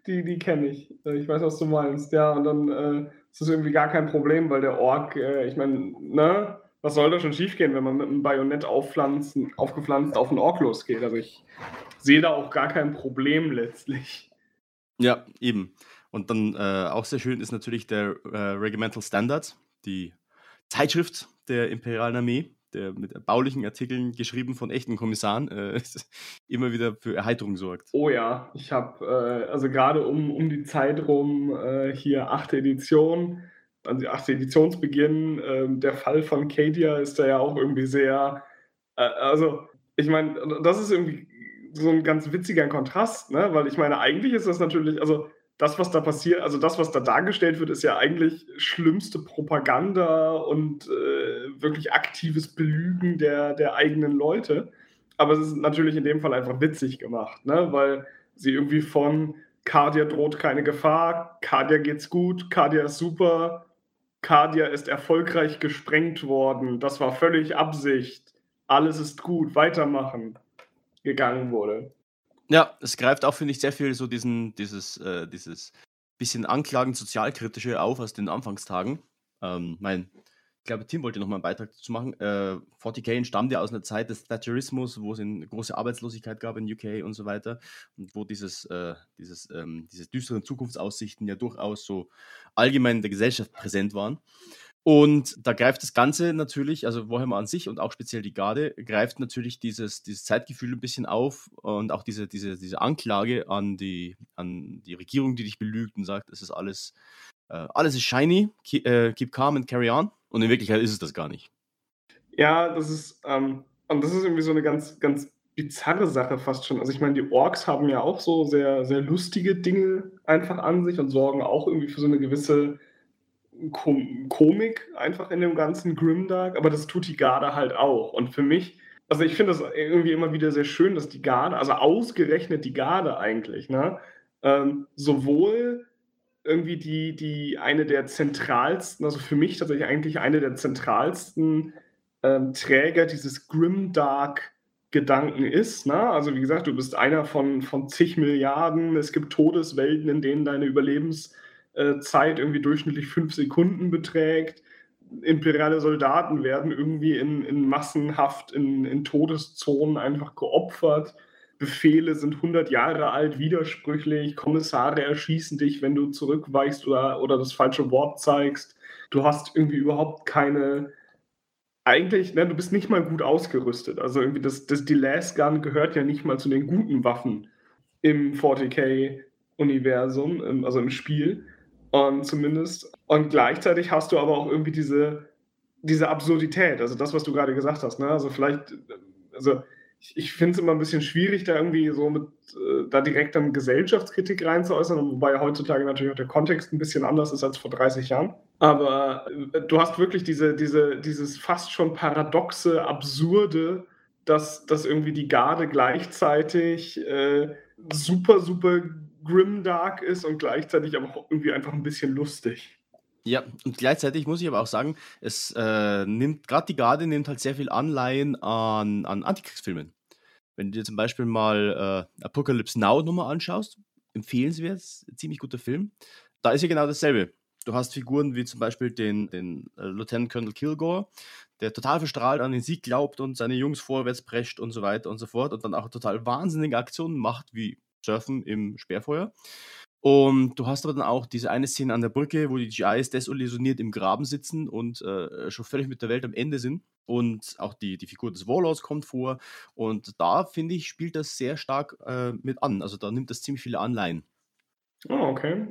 die, die kenne ich. Äh, ich weiß, was du meinst. Ja, und dann äh, ist das irgendwie gar kein Problem, weil der Ork, äh, ich meine, ne, was soll da schon schiefgehen, wenn man mit einem Bajonett aufpflanzen, aufgepflanzt auf einen Ork losgeht? Also ich sehe da auch gar kein Problem letztlich. Ja, eben. Und dann äh, auch sehr schön ist natürlich der äh, Regimental Standard, die Zeitschrift der Imperialen Armee, der mit baulichen Artikeln geschrieben von echten Kommissaren, äh, immer wieder für Erheiterung sorgt. Oh ja, ich habe, äh, also gerade um, um die Zeit rum, äh, hier achte Edition, also die achte Editionsbeginn, ähm, der Fall von Cadia ist da ja auch irgendwie sehr, äh, also ich meine, das ist irgendwie so ein ganz witziger Kontrast, ne? weil ich meine, eigentlich ist das natürlich, also das, was da passiert, also das, was da dargestellt wird, ist ja eigentlich schlimmste Propaganda und äh, wirklich aktives Belügen der, der eigenen Leute. Aber es ist natürlich in dem Fall einfach witzig gemacht, ne? weil sie irgendwie von Cardia droht keine Gefahr, Cardia geht's gut, Cardia ist super, Cardia ist erfolgreich gesprengt worden, das war völlig Absicht, alles ist gut, weitermachen gegangen wurde. Ja, es greift auch, finde ich, sehr viel so diesen, dieses, äh, dieses bisschen anklagend sozialkritische auf aus den Anfangstagen. Ähm, mein, ich glaube, Tim wollte noch mal einen Beitrag dazu machen. Äh, 40k entstammt ja aus einer Zeit des Thatcherismus, wo es eine große Arbeitslosigkeit gab in UK und so weiter. Und wo dieses, äh, dieses, ähm, diese düsteren Zukunftsaussichten ja durchaus so allgemein in der Gesellschaft präsent waren. Und da greift das Ganze natürlich, also Warhammer an sich und auch speziell die Garde, greift natürlich dieses, dieses Zeitgefühl ein bisschen auf und auch diese, diese, diese Anklage an die, an die Regierung, die dich belügt und sagt, es ist alles, äh, alles ist shiny, keep, äh, keep calm and carry on. Und in Wirklichkeit ist es das gar nicht. Ja, das ist, ähm, und das ist irgendwie so eine ganz, ganz bizarre Sache fast schon. Also ich meine, die Orks haben ja auch so sehr, sehr lustige Dinge einfach an sich und sorgen auch irgendwie für so eine gewisse Kom Komik einfach in dem ganzen Grimdark, aber das tut die Garde halt auch. Und für mich, also ich finde das irgendwie immer wieder sehr schön, dass die Garde, also ausgerechnet die Garde eigentlich, ne, ähm, sowohl irgendwie die, die eine der zentralsten, also für mich tatsächlich eigentlich eine der zentralsten ähm, Träger dieses Grimdark Gedanken ist. Ne? Also wie gesagt, du bist einer von, von zig Milliarden, es gibt Todeswelten, in denen deine Überlebenszeit irgendwie durchschnittlich fünf Sekunden beträgt. Imperiale Soldaten werden irgendwie in, in Massenhaft in, in Todeszonen einfach geopfert. Befehle sind 100 Jahre alt, widersprüchlich, Kommissare erschießen dich, wenn du zurückweichst oder, oder das falsche Wort zeigst. Du hast irgendwie überhaupt keine, eigentlich, ne, du bist nicht mal gut ausgerüstet. Also irgendwie das, das, die Last Gun gehört ja nicht mal zu den guten Waffen im 40k-Universum, also im Spiel. Und zumindest. Und gleichzeitig hast du aber auch irgendwie diese, diese Absurdität, also das, was du gerade gesagt hast. Ne? Also vielleicht, also ich, ich finde es immer ein bisschen schwierig, da irgendwie so mit, äh, da direkt dann Gesellschaftskritik reinzuäußern, wobei heutzutage natürlich auch der Kontext ein bisschen anders ist als vor 30 Jahren. Aber äh, du hast wirklich diese, diese, dieses fast schon paradoxe, absurde, dass, dass irgendwie die Garde gleichzeitig äh, super, super grimdark ist und gleichzeitig aber auch irgendwie einfach ein bisschen lustig. Ja, und gleichzeitig muss ich aber auch sagen, es äh, nimmt, gerade die Garde nimmt halt sehr viel Anleihen an, an Antikriegsfilmen. Wenn du dir zum Beispiel mal äh, Apocalypse Now nochmal anschaust, empfehlenswert, ziemlich guter Film, da ist ja genau dasselbe. Du hast Figuren wie zum Beispiel den, den äh, Lieutenant Colonel Kilgore, der total verstrahlt an den Sieg glaubt und seine Jungs vorwärts prescht und so weiter und so fort und dann auch total wahnsinnige Aktionen macht, wie Surfen im Sperrfeuer. Und du hast aber dann auch diese eine Szene an der Brücke, wo die GIs desillusioniert im Graben sitzen und äh, schon völlig mit der Welt am Ende sind. Und auch die, die Figur des Warlords kommt vor. Und da, finde ich, spielt das sehr stark äh, mit an. Also da nimmt das ziemlich viele Anleihen. Oh, okay.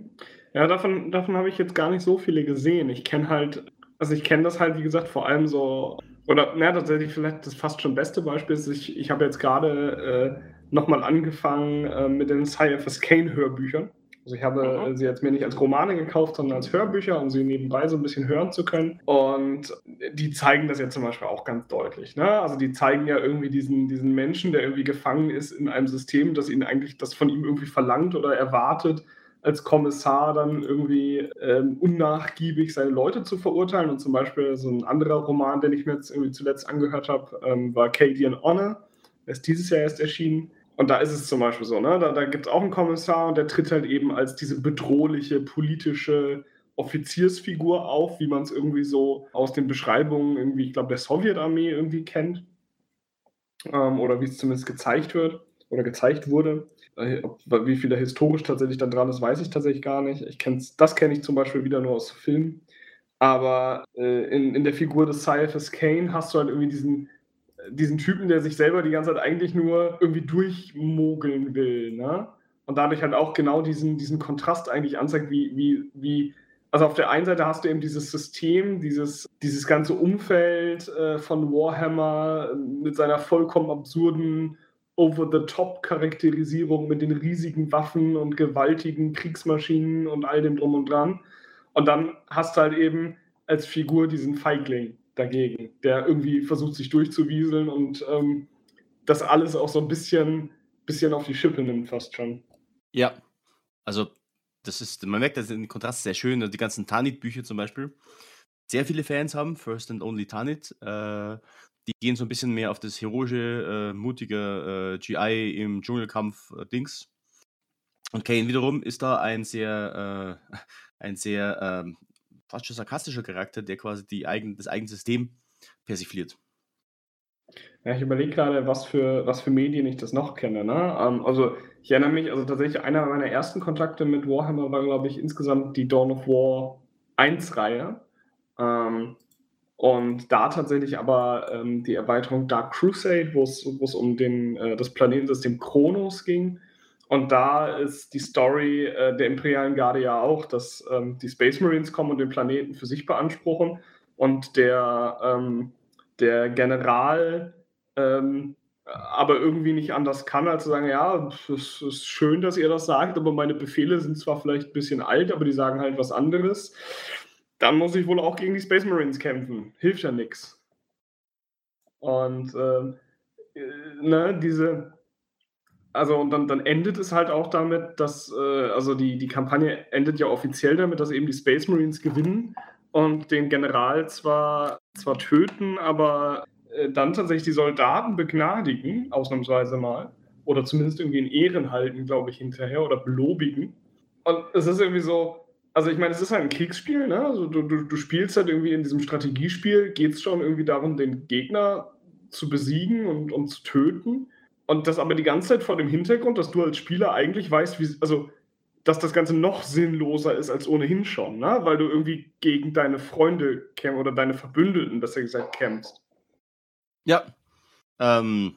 Ja, davon, davon habe ich jetzt gar nicht so viele gesehen. Ich kenne halt, also ich kenne das halt, wie gesagt, vor allem so, oder na, tatsächlich vielleicht das fast schon beste Beispiel ist, ich, ich habe jetzt gerade äh, nochmal angefangen äh, mit den Cyphers Kane Hörbüchern. Also ich habe mhm. sie jetzt mir nicht als Romane gekauft, sondern als Hörbücher, um sie nebenbei so ein bisschen hören zu können. Und die zeigen das ja zum Beispiel auch ganz deutlich. Ne? Also die zeigen ja irgendwie diesen, diesen Menschen, der irgendwie gefangen ist in einem System, das ihn eigentlich, das von ihm irgendwie verlangt oder erwartet, als Kommissar dann irgendwie ähm, unnachgiebig seine Leute zu verurteilen. Und zum Beispiel so ein anderer Roman, den ich mir jetzt irgendwie zuletzt angehört habe, ähm, war Cadian Honor. Der ist dieses Jahr erst erschienen. Und da ist es zum Beispiel so, ne? da, da gibt es auch einen Kommissar und der tritt halt eben als diese bedrohliche politische Offiziersfigur auf, wie man es irgendwie so aus den Beschreibungen irgendwie, ich glaube, der Sowjetarmee irgendwie kennt. Ähm, oder wie es zumindest gezeigt wird oder gezeigt wurde. Äh, wie viel da historisch tatsächlich dann dran ist, weiß ich tatsächlich gar nicht. Ich kenn's, das kenne ich zum Beispiel wieder nur aus Filmen. Aber äh, in, in der Figur des Caiaphas Kane hast du halt irgendwie diesen diesen Typen, der sich selber die ganze Zeit eigentlich nur irgendwie durchmogeln will, ne? Und dadurch halt auch genau diesen, diesen Kontrast eigentlich anzeigt, wie, wie, wie, also auf der einen Seite hast du eben dieses System, dieses, dieses ganze Umfeld äh, von Warhammer mit seiner vollkommen absurden Over-the-Top-Charakterisierung mit den riesigen Waffen und gewaltigen Kriegsmaschinen und all dem drum und dran. Und dann hast du halt eben als Figur diesen Feigling, dagegen, der irgendwie versucht, sich durchzuwieseln und ähm, das alles auch so ein bisschen, bisschen auf die Schippe nimmt, fast schon. Ja, also das ist, man merkt, dass der Kontrast sehr schön. Die ganzen Tanit-Bücher zum Beispiel. Sehr viele Fans haben, First and Only Tanit. Äh, die gehen so ein bisschen mehr auf das heroische, äh, mutige äh, GI im Dschungelkampf-Dings. Äh, und Kane wiederum ist da ein sehr, äh, ein sehr ähm, fast schon sarkastischer Charakter, der quasi die eigen, das eigene System persifliert. Ja, ich überlege gerade, was für, was für Medien ich das noch kenne. Ne? Ähm, also ich erinnere mich, also tatsächlich einer meiner ersten Kontakte mit Warhammer war, glaube ich, insgesamt die Dawn of War 1-Reihe. Ähm, und da tatsächlich aber ähm, die Erweiterung Dark Crusade, wo es um den, äh, das Planetensystem Kronos ging. Und da ist die Story äh, der Imperialen Garde ja auch, dass ähm, die Space Marines kommen und den Planeten für sich beanspruchen. Und der, ähm, der General ähm, aber irgendwie nicht anders kann, als zu sagen, ja, es ist schön, dass ihr das sagt, aber meine Befehle sind zwar vielleicht ein bisschen alt, aber die sagen halt was anderes. Dann muss ich wohl auch gegen die Space Marines kämpfen. Hilft ja nichts. Und äh, ne, diese, also und dann, dann endet es halt auch damit, dass, äh, also die, die Kampagne endet ja offiziell damit, dass eben die Space Marines gewinnen und den General zwar, zwar töten, aber äh, dann tatsächlich die Soldaten begnadigen, ausnahmsweise mal. Oder zumindest irgendwie in Ehren halten, glaube ich, hinterher oder belobigen. Und es ist irgendwie so, also ich meine, es ist halt ein Kriegsspiel, ne? Also du, du, du spielst halt irgendwie in diesem Strategiespiel, geht es schon irgendwie darum, den Gegner zu besiegen und, und zu töten. Und das aber die ganze Zeit vor dem Hintergrund, dass du als Spieler eigentlich weißt, wie, also dass das Ganze noch sinnloser ist als ohnehin schon, ne? weil du irgendwie gegen deine Freunde kämpfst oder deine Verbündeten, besser gesagt, kämpfst. Ja, ähm,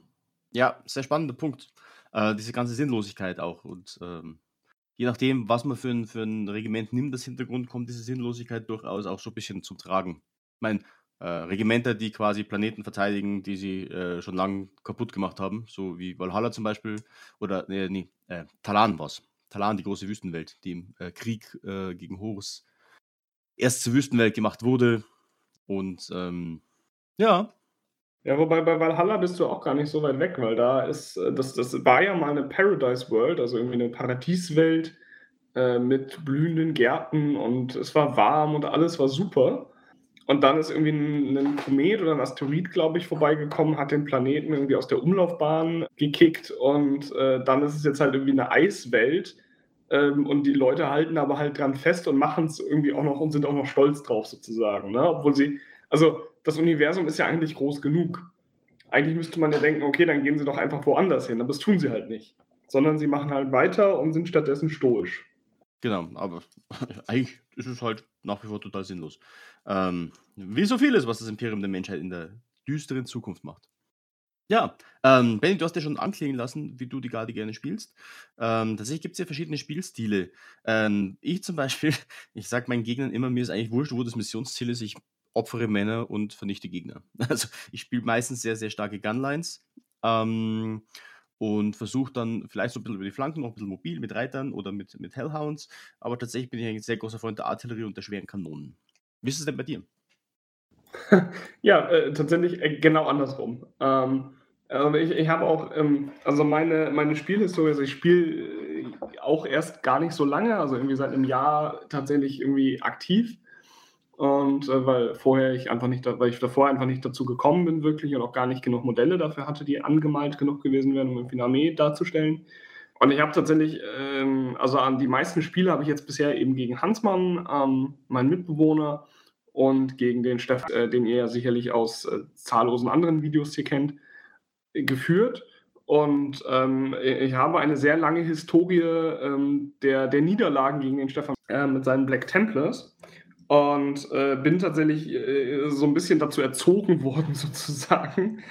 ja, sehr spannender Punkt. Äh, diese ganze Sinnlosigkeit auch. Und ähm, je nachdem, was man für ein, für ein Regiment nimmt, das Hintergrund, kommt diese Sinnlosigkeit durchaus auch so ein bisschen zum Tragen. Ich meine, äh, Regimenter, die quasi Planeten verteidigen, die sie äh, schon lange kaputt gemacht haben, so wie Valhalla zum Beispiel, oder nee, nee äh, Talan war es. Talan, die große Wüstenwelt, die im äh, Krieg äh, gegen Horus erst zur Wüstenwelt gemacht wurde. Und ähm, ja, ja, wobei bei Valhalla bist du auch gar nicht so weit weg, weil da ist, äh, das, das war ja mal eine Paradise World, also irgendwie eine Paradieswelt äh, mit blühenden Gärten und es war warm und alles war super. Und dann ist irgendwie ein, ein Komet oder ein Asteroid, glaube ich, vorbeigekommen, hat den Planeten irgendwie aus der Umlaufbahn gekickt und äh, dann ist es jetzt halt irgendwie eine Eiswelt. Ähm, und die Leute halten aber halt dran fest und machen es irgendwie auch noch und sind auch noch stolz drauf sozusagen. Ne? Obwohl sie, also das Universum ist ja eigentlich groß genug. Eigentlich müsste man ja denken, okay, dann gehen sie doch einfach woanders hin, aber das tun sie halt nicht. Sondern sie machen halt weiter und sind stattdessen stoisch. Genau, aber eigentlich ist es halt nach wie vor total sinnlos. Ähm, wie so vieles, was das Imperium der Menschheit in der düsteren Zukunft macht. Ja, ähm, Benny, du hast ja schon anklingen lassen, wie du die Garde gerne spielst. Ähm, tatsächlich gibt es ja verschiedene Spielstile. Ähm, ich zum Beispiel, ich sage meinen Gegnern immer, mir ist eigentlich wurscht, wo das Missionsziel ist. Ich opfere Männer und vernichte Gegner. Also ich spiele meistens sehr, sehr starke Gunlines ähm, und versuche dann vielleicht so ein bisschen über die Flanken, noch ein bisschen mobil mit Reitern oder mit, mit Hellhounds. Aber tatsächlich bin ich ein sehr großer Freund der Artillerie und der schweren Kanonen. Wie ist es denn bei dir? ja, äh, tatsächlich äh, genau andersrum. Ähm, also ich, ich habe auch, ähm, also meine, meine Spielhistorie, also ich spiele äh, auch erst gar nicht so lange, also irgendwie seit einem Jahr tatsächlich irgendwie aktiv. Und äh, weil vorher ich einfach nicht, weil ich davor einfach nicht dazu gekommen bin, wirklich und auch gar nicht genug Modelle dafür hatte, die angemalt genug gewesen wären, um irgendwie eine Armee darzustellen. Und ich habe tatsächlich, ähm, also an die meisten Spiele habe ich jetzt bisher eben gegen Hansmann, ähm, meinen Mitbewohner, und gegen den Steff, äh, den ihr ja sicherlich aus äh, zahllosen anderen Videos hier kennt, geführt. Und ähm, ich habe eine sehr lange Historie ähm, der, der Niederlagen gegen den Stefan äh, mit seinen Black Templars und äh, bin tatsächlich äh, so ein bisschen dazu erzogen worden, sozusagen,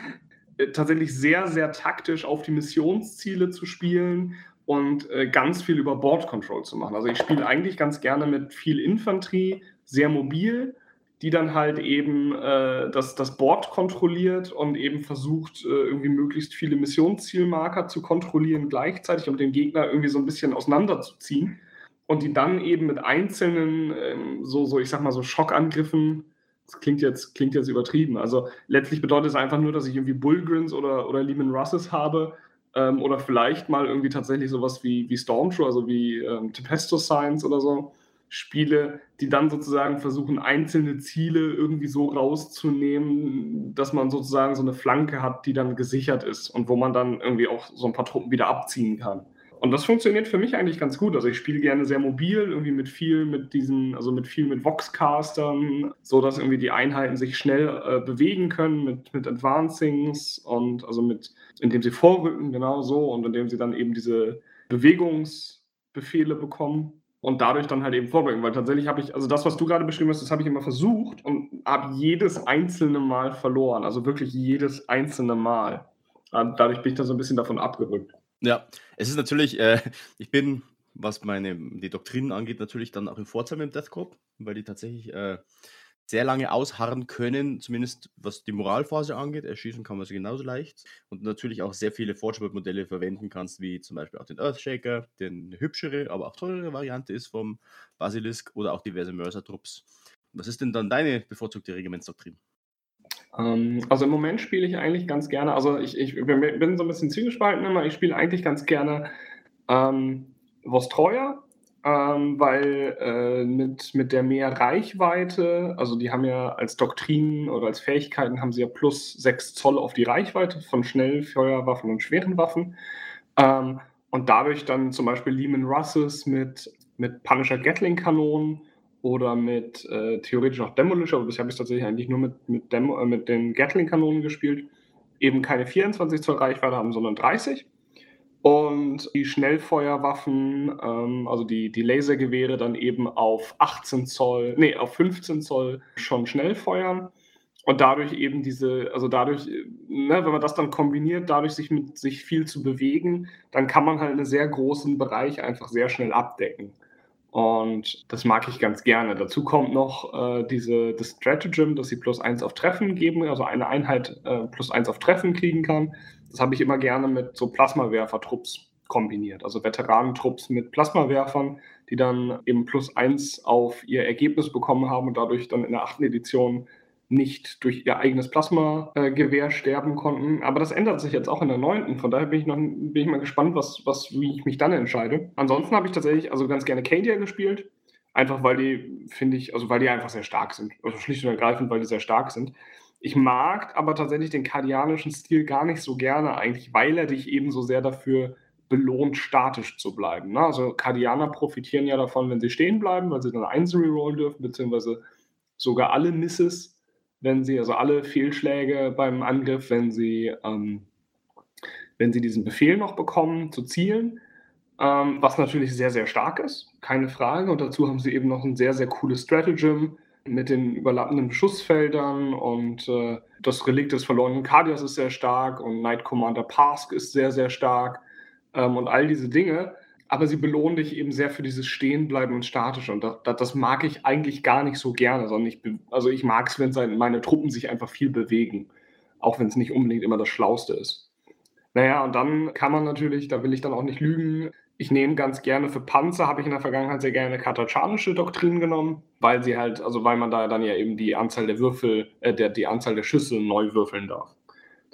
äh, tatsächlich sehr, sehr taktisch auf die Missionsziele zu spielen und äh, ganz viel über Board Control zu machen. Also ich spiele eigentlich ganz gerne mit viel Infanterie, sehr mobil, die dann halt eben äh, das, das Board kontrolliert und eben versucht, äh, irgendwie möglichst viele Missionszielmarker zu kontrollieren gleichzeitig, um den Gegner irgendwie so ein bisschen auseinanderzuziehen und die dann eben mit einzelnen, ähm, so, so, ich sag mal, so Schockangriffen, das klingt jetzt, klingt jetzt übertrieben. Also letztlich bedeutet es einfach nur, dass ich irgendwie Bullgrins oder, oder Lehman Russes habe ähm, oder vielleicht mal irgendwie tatsächlich sowas wie, wie Stormtrooper, also wie ähm, Tempesto Science oder so. Spiele, die dann sozusagen versuchen, einzelne Ziele irgendwie so rauszunehmen, dass man sozusagen so eine Flanke hat, die dann gesichert ist und wo man dann irgendwie auch so ein paar Truppen wieder abziehen kann. Und das funktioniert für mich eigentlich ganz gut. Also ich spiele gerne sehr mobil, irgendwie mit viel mit diesen, also mit viel mit Voxcastern, so dass irgendwie die Einheiten sich schnell äh, bewegen können mit, mit Advancings und also mit, indem sie vorrücken, genau so, und indem sie dann eben diese Bewegungsbefehle bekommen und dadurch dann halt eben vorbringen. Weil tatsächlich habe ich, also das, was du gerade beschrieben hast, das habe ich immer versucht und habe jedes einzelne Mal verloren. Also wirklich jedes einzelne Mal. Dadurch bin ich da so ein bisschen davon abgerückt. Ja, es ist natürlich, äh, ich bin, was meine die Doktrinen angeht, natürlich dann auch im Vorteil mit dem Deathcorp, weil die tatsächlich äh, sehr lange ausharren können, zumindest was die Moralphase angeht. Erschießen kann man sie genauso leicht. Und natürlich auch sehr viele Fortschrittmodelle verwenden kannst, wie zum Beispiel auch den Earthshaker, den hübschere, aber auch teurere Variante ist vom Basilisk oder auch diverse Mörser-Trupps. Was ist denn dann deine bevorzugte Regimentsdoktrin? Ähm, also im Moment spiele ich eigentlich ganz gerne, also ich, ich bin so ein bisschen zwiegespalten immer, ich spiele eigentlich ganz gerne ähm, Vostroya, ähm, weil äh, mit, mit der mehr Reichweite, also die haben ja als Doktrinen oder als Fähigkeiten haben sie ja plus 6 Zoll auf die Reichweite von Schnellfeuerwaffen und schweren Waffen. Ähm, und dadurch dann zum Beispiel Lehman Russes mit, mit Punisher Gatling-Kanonen oder mit äh, theoretisch auch Demolisher, aber bisher habe ich tatsächlich eigentlich nur mit, mit, Demo, äh, mit den Gatling-Kanonen gespielt, eben keine 24 Zoll Reichweite haben, sondern 30. Und die Schnellfeuerwaffen, ähm, also die, die Lasergewehre, dann eben auf 18 Zoll, nee, auf 15 Zoll schon schnell feuern. Und dadurch eben diese, also dadurch, ne, wenn man das dann kombiniert, dadurch sich mit sich viel zu bewegen, dann kann man halt einen sehr großen Bereich einfach sehr schnell abdecken. Und das mag ich ganz gerne. Dazu kommt noch äh, diese, das Stratagem, dass sie plus eins auf Treffen geben, also eine Einheit äh, plus eins auf Treffen kriegen kann. Das habe ich immer gerne mit so Plasmawerfer-Trupps kombiniert. Also Veteranentrupps mit Plasmawerfern, die dann eben plus eins auf ihr Ergebnis bekommen haben und dadurch dann in der achten Edition nicht durch ihr eigenes Plasmagewehr sterben konnten. Aber das ändert sich jetzt auch in der neunten. Von daher bin ich noch bin ich mal gespannt, was, was, wie ich mich dann entscheide. Ansonsten habe ich tatsächlich also ganz gerne Cadia gespielt. Einfach weil die, finde ich, also weil die einfach sehr stark sind. Also schlicht und ergreifend, weil die sehr stark sind. Ich mag aber tatsächlich den kardianischen Stil gar nicht so gerne eigentlich, weil er dich eben so sehr dafür belohnt, statisch zu bleiben. Ne? Also Kardianer profitieren ja davon, wenn sie stehen bleiben, weil sie dann eins rerollen dürfen, beziehungsweise sogar alle Misses, wenn sie, also alle Fehlschläge beim Angriff, wenn sie, ähm, wenn sie diesen Befehl noch bekommen, zu zielen. Ähm, was natürlich sehr, sehr stark ist, keine Frage. Und dazu haben sie eben noch ein sehr, sehr cooles Stratagem, mit den überlappenden Beschussfeldern und äh, das Relikt des verlorenen Cardias ist sehr stark und Knight Commander Pask ist sehr, sehr stark ähm, und all diese Dinge. Aber sie belohnen dich eben sehr für dieses Stehenbleiben und Statische. Und das, das mag ich eigentlich gar nicht so gerne, sondern ich, also ich mag es, wenn meine Truppen sich einfach viel bewegen. Auch wenn es nicht unbedingt immer das Schlauste ist. Naja, und dann kann man natürlich, da will ich dann auch nicht lügen, ich nehme ganz gerne für Panzer, habe ich in der Vergangenheit sehr gerne katachanische Doktrin genommen, weil sie halt, also weil man da dann ja eben die Anzahl der Würfel, äh, der, die Anzahl der Schüsse neu würfeln darf.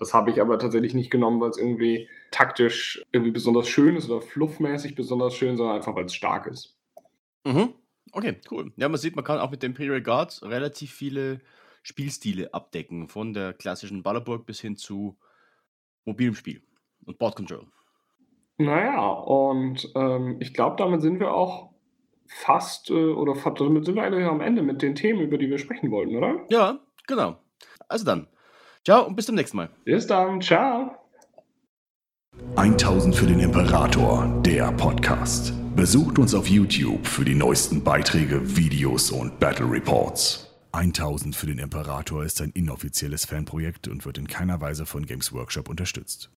Das habe ich aber tatsächlich nicht genommen, weil es irgendwie taktisch irgendwie besonders schön ist oder fluffmäßig besonders schön, sondern einfach, weil es stark ist. Mhm. Okay, cool. Ja, man sieht, man kann auch mit den Imperial Guards relativ viele Spielstile abdecken, von der klassischen Ballerburg bis hin zu mobilem Spiel und Board Control. Naja, und ähm, ich glaube, damit sind wir auch fast äh, oder damit sind wir eigentlich am Ende mit den Themen, über die wir sprechen wollten, oder? Ja, genau. Also dann. Ciao und bis zum nächsten Mal. Bis dann. Ciao. 1000 für den Imperator, der Podcast. Besucht uns auf YouTube für die neuesten Beiträge, Videos und Battle Reports. 1000 für den Imperator ist ein inoffizielles Fanprojekt und wird in keiner Weise von Games Workshop unterstützt.